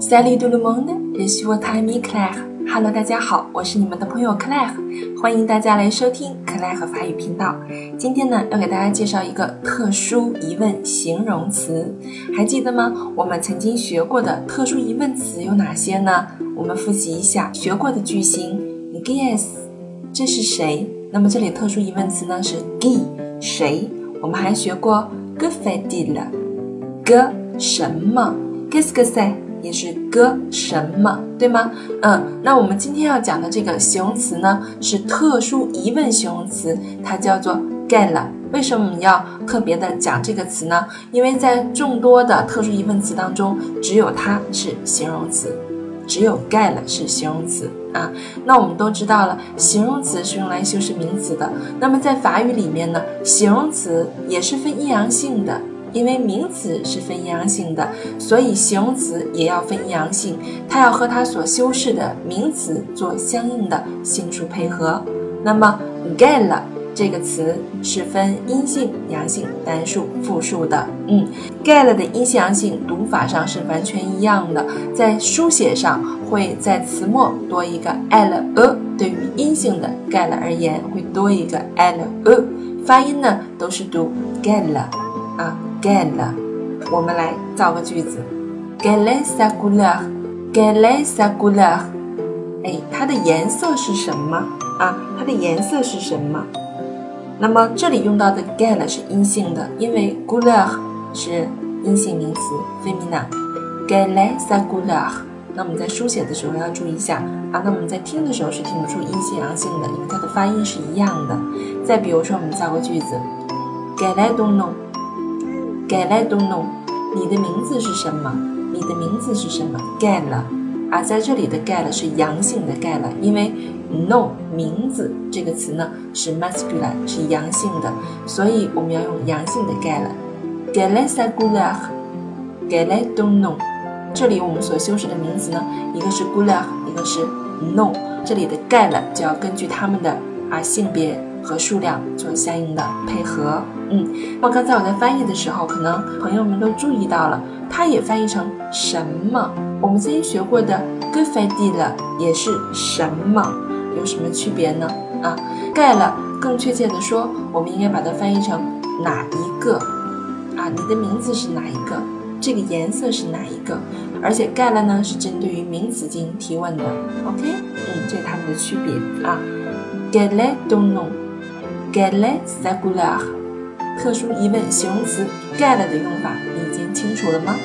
Salut tout le monde, je suis votre ami Claire. Hello，大家好，我是你们的朋友 Claire，欢迎大家来收听 Claire 法语频道。今天呢，要给大家介绍一个特殊疑问形容词，还记得吗？我们曾经学过的特殊疑问词有哪些呢？我们复习一下学过的句型。Guess，这是谁？那么这里特殊疑问词呢是 G，谁？我们还学过 Good idea，G 什么？Guess que c e 也是个什么，对吗？嗯，那我们今天要讲的这个形容词呢，是特殊疑问形容词，它叫做 get 了。为什么我们要特别的讲这个词呢？因为在众多的特殊疑问词当中，只有它是形容词，只有 get 了是形容词啊。那我们都知道了，形容词是用来修饰名词的。那么在法语里面呢，形容词也是分阴阳性的。因为名词是分阴阳性的，所以形容词也要分阴阳性，它要和它所修饰的名词做相应的性数配合。那么 gala 这个词是分阴性、阳性、单数、复数的。嗯 gala 的阴性、阳性读法上是完全一样的，在书写上会在词末多一个 l e，对于阴性的 gala 而言会多一个 l e，发音呢都是读 gala 啊 Gel，我们来造个句子。Gel est sa couleur？Gel est sa couleur？哎，它的颜色是什么啊？它的颜色是什么？那么这里用到的 gel 是阴性的，因为 couleur 是阴性名词，feminine。Gel est sa couleur？那我们在书写的时候要注意一下啊。那我们在听的时候是听不出阴性阳性的，因为它的发音是一样的。再比如说，我们造个句子：Gel est ton nom？盖莱东诺，你的名字是什么？你的名字是什么？盖了而，在这里的盖了是阳性的盖了，因为 no 名字这个词呢是 masculine 是阳性的，所以我们要用阳性的盖了。盖莱萨古拉，盖莱东诺，这里我们所修饰的名词呢，一个是古拉，一个是 no，这里的盖了就要根据他们的啊性别。和数量做相应的配合，嗯，那么刚才我在翻译的时候，可能朋友们都注意到了，它也翻译成什么？我们曾经学过的 good idea 也是什么？有什么区别呢？啊，盖了，更确切的说，我们应该把它翻译成哪一个？啊，你的名字是哪一个？这个颜色是哪一个？而且盖了呢，是针对于名词进行提问的。OK，嗯，这是它们的区别啊。g e l e d o n o。G a l e s a c u l a r 特殊疑问形容词 gale 的用法，你已经清楚了吗？